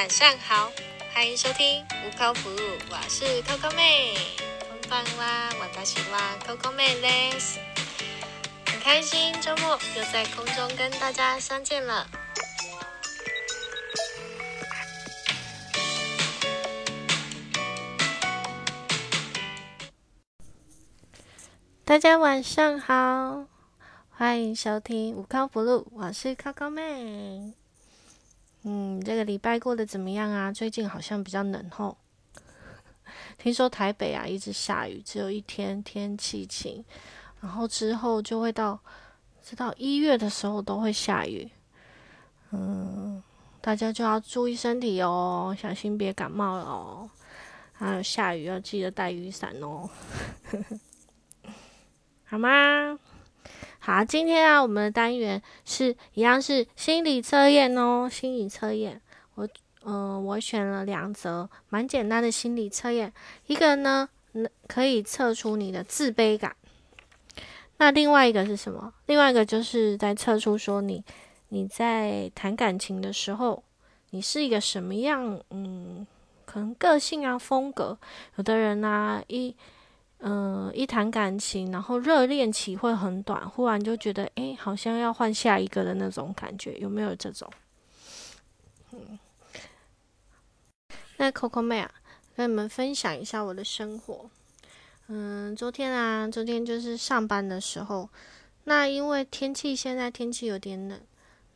晚上好，欢迎收听无靠服务，我是 Coco 妹。こんばんは、私は Coco 妹です。很开心周末又在空中跟大家相见了。大家晚上好，欢迎收听无靠不录，我是 Coco 妹。 嗯，这个礼拜过得怎么样啊？最近好像比较冷吼。听说台北啊一直下雨，只有一天天气晴，然后之后就会到，直到一月的时候都会下雨。嗯，大家就要注意身体哦，小心别感冒了哦。还有下雨要记得带雨伞哦。好吗？好，今天啊，我们的单元是一样是心理测验哦。心理测验，我嗯、我选了两则蛮简单的心理测验，一个呢，可以测出你的自卑感。那另外一个是什么？另外一个就是在测出说你你在谈感情的时候，你是一个什么样？嗯，可能个性啊，风格。有的人啊，一嗯、一谈感情，然后热恋期会很短，忽然就觉得，诶，好像要换下一个的那种感觉，有没有这种？嗯，那 Coco 妹啊，跟你们分享一下我的生活。嗯，昨天啊，昨天就是上班的时候，那因为天气现在天气有点冷，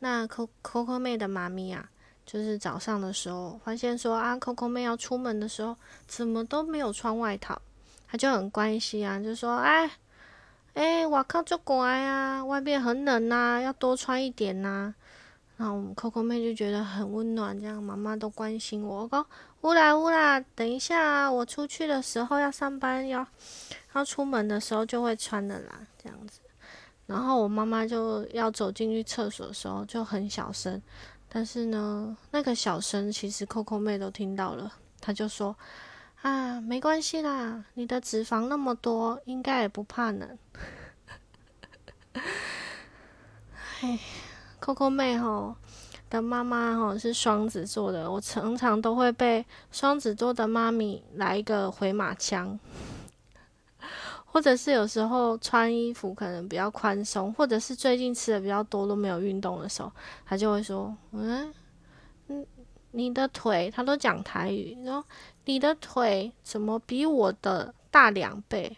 那 Coco 妹的妈咪啊，就是早上的时候发现说啊，Coco 妹要出门的时候，怎么都没有穿外套。他就很关心啊，就说：“哎，哎，我靠，就乖啊，外面很冷呐，要多穿一点呐。”然后我们 Coco 妹就觉得很温暖，这样妈妈都关心我。我讲：“乌啦乌啦，等一下啊，我出去的时候要上班，要要出门的时候就会穿的啦，这样子。”然后我妈妈就要走进去厕所的时候就很小声，但是呢，那个小声其实 Coco 妹都听到了，她就说。啊，没关系啦，你的脂肪那么多，应该也不怕冷。嘿，Coco 妹吼的妈妈吼是双子座的，我常常都会被双子座的妈咪来一个回马枪，或者是有时候穿衣服可能比较宽松，或者是最近吃的比较多都没有运动的时候，她就会说：“嗯嗯，你的腿，她都讲台语，然后。”你的腿怎么比我的大两倍？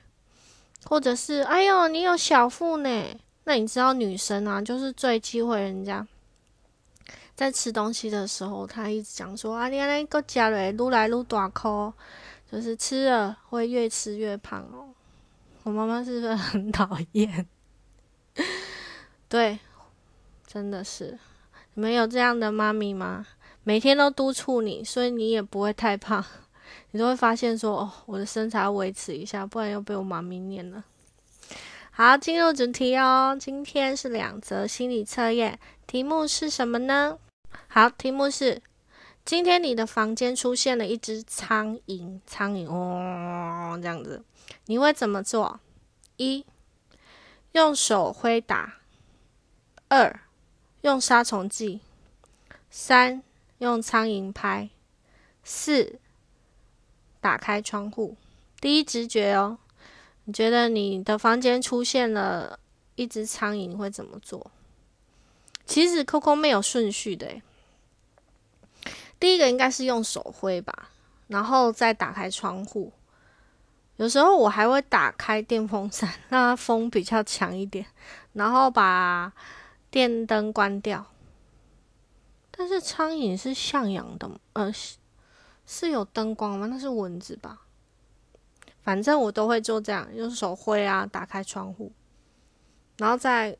或者是哎呦，你有小腹呢？那你知道女生啊，就是最忌讳人家在吃东西的时候，她一直讲说啊，你那个加嘞，撸来撸大口，就是吃了会越吃越胖哦。我妈妈是不是很讨厌？对，真的是，你们有这样的妈咪吗？每天都督促你，所以你也不会太胖。你都会发现说，哦，我的身材要维持一下，不然又被我妈咪念了。好，进入主题哦。今天是两则心理测验，题目是什么呢？好，题目是：今天你的房间出现了一只苍蝇，苍蝇哦，这样子，你会怎么做？一，用手挥打；二，用杀虫剂；三，用苍蝇拍；四。打开窗户，第一直觉哦，你觉得你的房间出现了一只苍蝇，会怎么做？其实 Coco 没有顺序的，第一个应该是用手挥吧，然后再打开窗户。有时候我还会打开电风扇，让它风比较强一点，然后把电灯关掉。但是苍蝇是向阳的，呃。是有灯光吗？那是蚊子吧。反正我都会做这样，用手挥啊，打开窗户，然后再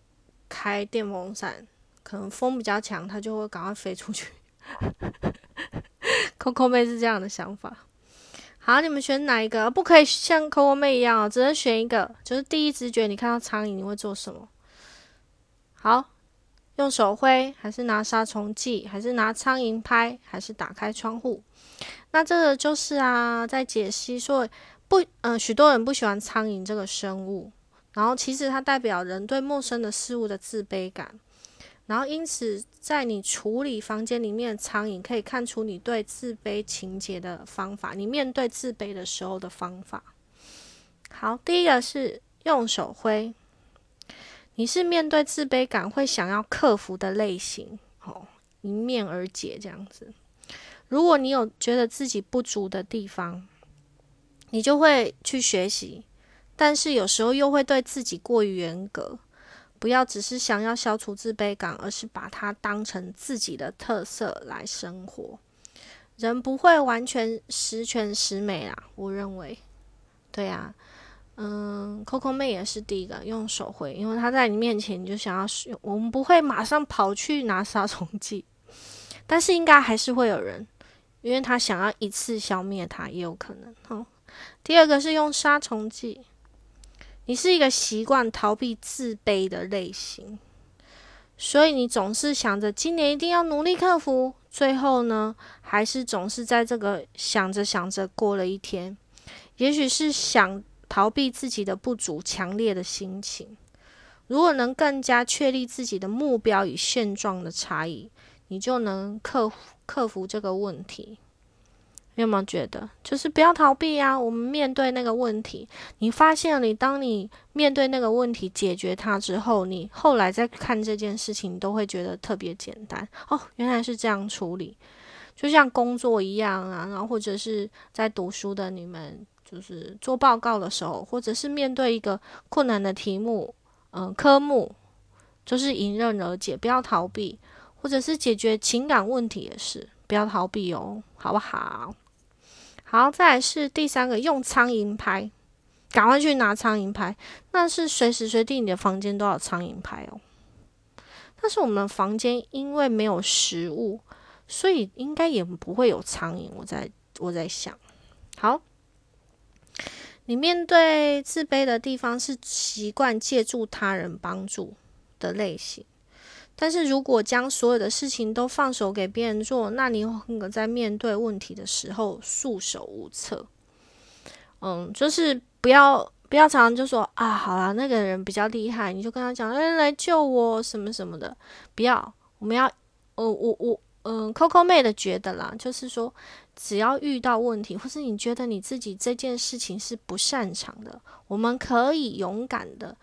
开电风扇，可能风比较强，它就会赶快飞出去。Coco 妹是这样的想法。好，你们选哪一个？不可以像 Coco 妹一样哦，只能选一个。就是第一直觉，你看到苍蝇，你会做什么？好，用手挥，还是拿杀虫剂，还是拿苍蝇拍，还是打开窗户？那这个就是啊，在解析说不，呃，许多人不喜欢苍蝇这个生物，然后其实它代表人对陌生的事物的自卑感。然后因此在你处理房间里面苍蝇，可以看出你对自卑情节的方法，你面对自卑的时候的方法。好，第一个是用手挥。你是面对自卑感会想要克服的类型，哦，迎面而解这样子。如果你有觉得自己不足的地方，你就会去学习，但是有时候又会对自己过于严格。不要只是想要消除自卑感，而是把它当成自己的特色来生活。人不会完全十全十美啊，我认为，对呀。嗯，Coco 妹也是第一个用手绘，因为她在你面前，你就想要使用。我们不会马上跑去拿杀虫剂，但是应该还是会有人，因为他想要一次消灭它，也有可能。好，第二个是用杀虫剂。你是一个习惯逃避自卑的类型，所以你总是想着今年一定要努力克服，最后呢，还是总是在这个想着想着过了一天，也许是想。逃避自己的不足，强烈的心情。如果能更加确立自己的目标与现状的差异，你就能克服克服这个问题。你有没有觉得，就是不要逃避啊？我们面对那个问题，你发现你当你面对那个问题，解决它之后，你后来再看这件事情，都会觉得特别简单。哦，原来是这样处理，就像工作一样啊。然后或者是在读书的你们。就是做报告的时候，或者是面对一个困难的题目，嗯，科目，就是迎刃而解，不要逃避，或者是解决情感问题也是，不要逃避哦，好不好？好，再来是第三个，用苍蝇拍，赶快去拿苍蝇拍，那是随时随地你的房间都有苍蝇拍哦。但是我们房间因为没有食物，所以应该也不会有苍蝇。我在我在想，好。你面对自卑的地方是习惯借助他人帮助的类型，但是如果将所有的事情都放手给别人做，那你会在面对问题的时候束手无策。嗯，就是不要不要常常就说啊，好啦，那个人比较厉害，你就跟他讲，哎，来救我什么什么的。不要，我们要，呃，我我。嗯，Coco 妹的觉得啦，就是说，只要遇到问题，或是你觉得你自己这件事情是不擅长的，我们可以勇敢的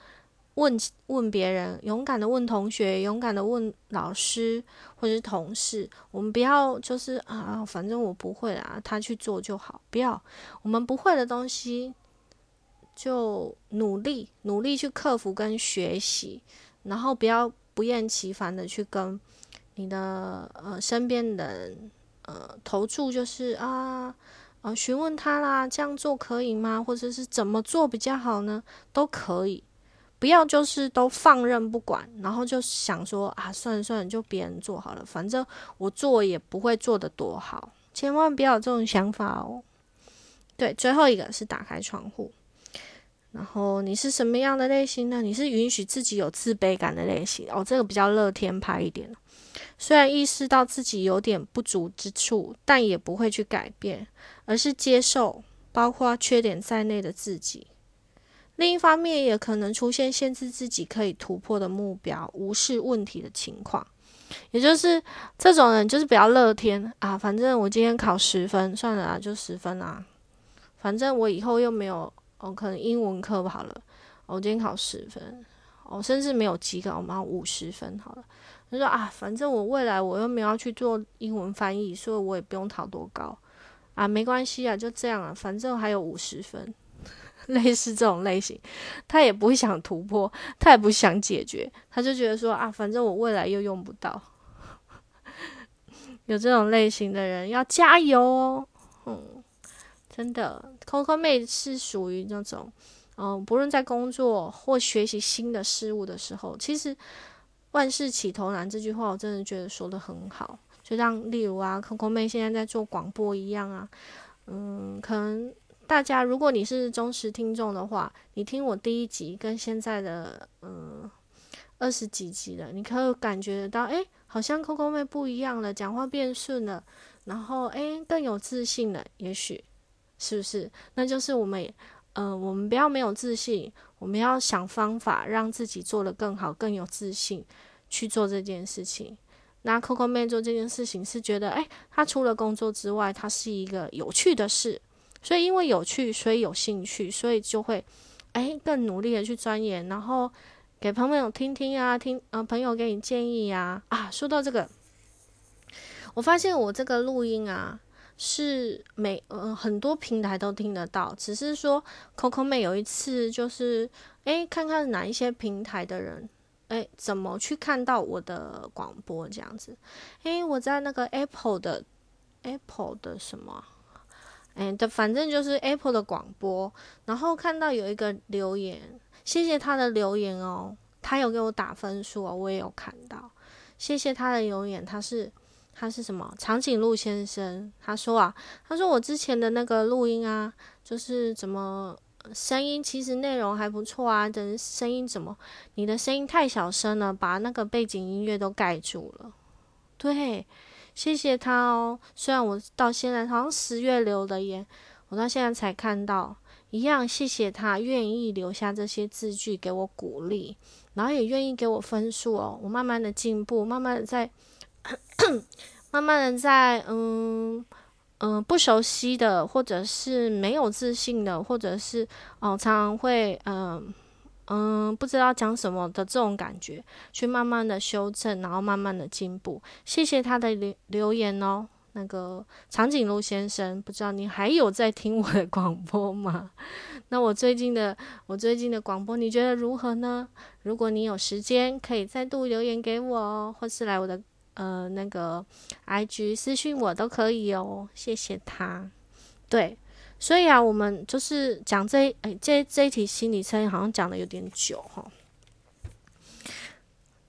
问问别人，勇敢的问同学，勇敢的问老师或者是同事。我们不要就是啊，反正我不会啦，他去做就好。不要，我们不会的东西，就努力努力去克服跟学习，然后不要不厌其烦的去跟。你的呃身边人呃投注就是啊呃询问他啦，这样做可以吗？或者是怎么做比较好呢？都可以，不要就是都放任不管，然后就想说啊算了算了，就别人做好了，反正我做也不会做的多好，千万不要有这种想法哦。对，最后一个是打开窗户，然后你是什么样的类型呢？你是允许自己有自卑感的类型哦，这个比较乐天派一点。虽然意识到自己有点不足之处，但也不会去改变，而是接受包括缺点在内的自己。另一方面，也可能出现限制自己可以突破的目标、无视问题的情况。也就是这种人，就是比较乐天啊，反正我今天考十分，算了啊，就十分啊。反正我以后又没有哦，可能英文课好了，我今天考十分，哦，甚至没有及格，我们要五十分好了。他说啊，反正我未来我又没有要去做英文翻译，所以我也不用考多高啊，没关系啊，就这样啊，反正还有五十分，类似这种类型，他也不会想突破，他也不想解决，他就觉得说啊，反正我未来又用不到。有这种类型的人要加油哦，嗯，真的，Coco 妹是属于那种，嗯，不论在工作或学习新的事物的时候，其实。万事起头难这句话，我真的觉得说的很好。就像例如啊，Coco 妹现在在做广播一样啊，嗯，可能大家如果你是忠实听众的话，你听我第一集跟现在的嗯二十几集了，你可以感觉得到，诶，好像 Coco 妹不一样了，讲话变顺了，然后诶更有自信了，也许是不是？那就是我们，嗯，我们不要没有自信，我们要想方法让自己做得更好，更有自信。去做这件事情。那 Coco 妹做这件事情是觉得，哎，她除了工作之外，它是一个有趣的事，所以因为有趣，所以有兴趣，所以就会，哎，更努力的去钻研，然后给朋友听听啊，听，呃，朋友给你建议呀，啊，说到这个，我发现我这个录音啊，是每，呃，很多平台都听得到，只是说 Coco 妹有一次就是，哎，看看哪一些平台的人。哎，怎么去看到我的广播这样子？哎，我在那个 Apple 的 Apple 的什么？哎的，反正就是 Apple 的广播，然后看到有一个留言，谢谢他的留言哦，他有给我打分数哦，我也有看到，谢谢他的留言，他是他是什么？长颈鹿先生，他说啊，他说我之前的那个录音啊，就是怎么？声音其实内容还不错啊，但声音怎么？你的声音太小声了，把那个背景音乐都盖住了。对，谢谢他哦。虽然我到现在好像十月留的言，我到现在才看到，一样谢谢他愿意留下这些字句给我鼓励，然后也愿意给我分数哦。我慢慢的进步，慢慢的在，慢慢的在，嗯。嗯，不熟悉的，或者是没有自信的，或者是哦，常常会嗯嗯不知道讲什么的这种感觉，去慢慢的修正，然后慢慢的进步。谢谢他的留留言哦，那个长颈鹿先生，不知道你还有在听我的广播吗？那我最近的我最近的广播，你觉得如何呢？如果你有时间，可以再度留言给我哦，或是来我的。呃，那个 I G 私信我都可以哦，谢谢他。对，所以啊，我们就是讲这哎这这一题心理测验，好像讲的有点久哈。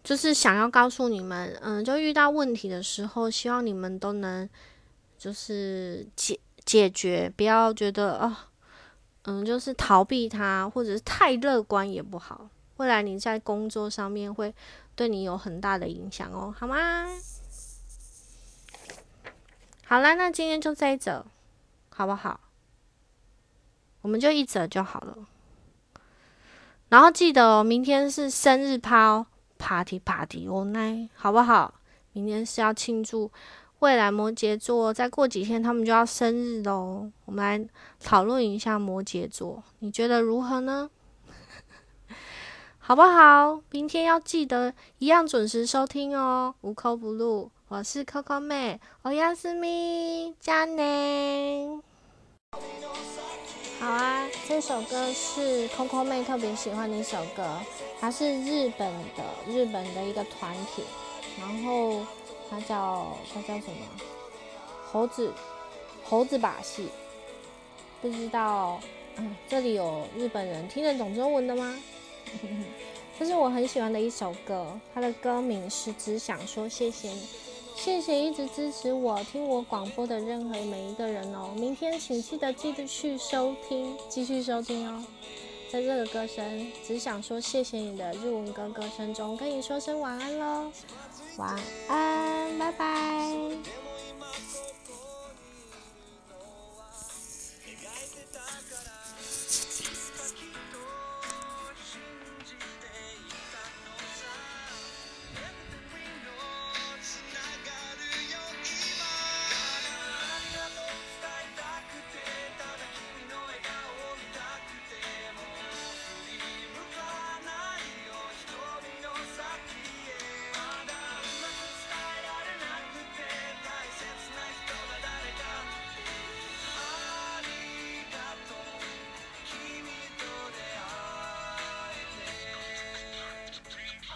就是想要告诉你们，嗯，就遇到问题的时候，希望你们都能就是解解决，不要觉得啊，嗯，就是逃避它，或者是太乐观也不好。未来你在工作上面会。对你有很大的影响哦，好吗？好啦，那今天就这一则，好不好？我们就一则就好了。然后记得哦，明天是生日趴哦 party party 哦，那好不好？明天是要庆祝未来摩羯座，再过几天他们就要生日喽。我们来讨论一下摩羯座，你觉得如何呢？好不好？明天要记得一样准时收听哦，无扣不入。我是 Coco 妹，欧亚斯咪加内。好啊，这首歌是 Coco 妹特别喜欢的一首歌，它是日本的日本的一个团体，然后它叫它叫什么？猴子猴子把戏，不知道。嗯，这里有日本人听得懂中文的吗？这是我很喜欢的一首歌，它的歌名是《只想说谢谢你》，谢谢一直支持我、听我广播的任何每一个人哦。明天请记得继续收听，继续收听哦。在这个歌声《只想说谢谢你》的日文歌歌声中，跟你说声晚安喽，晚安，拜拜。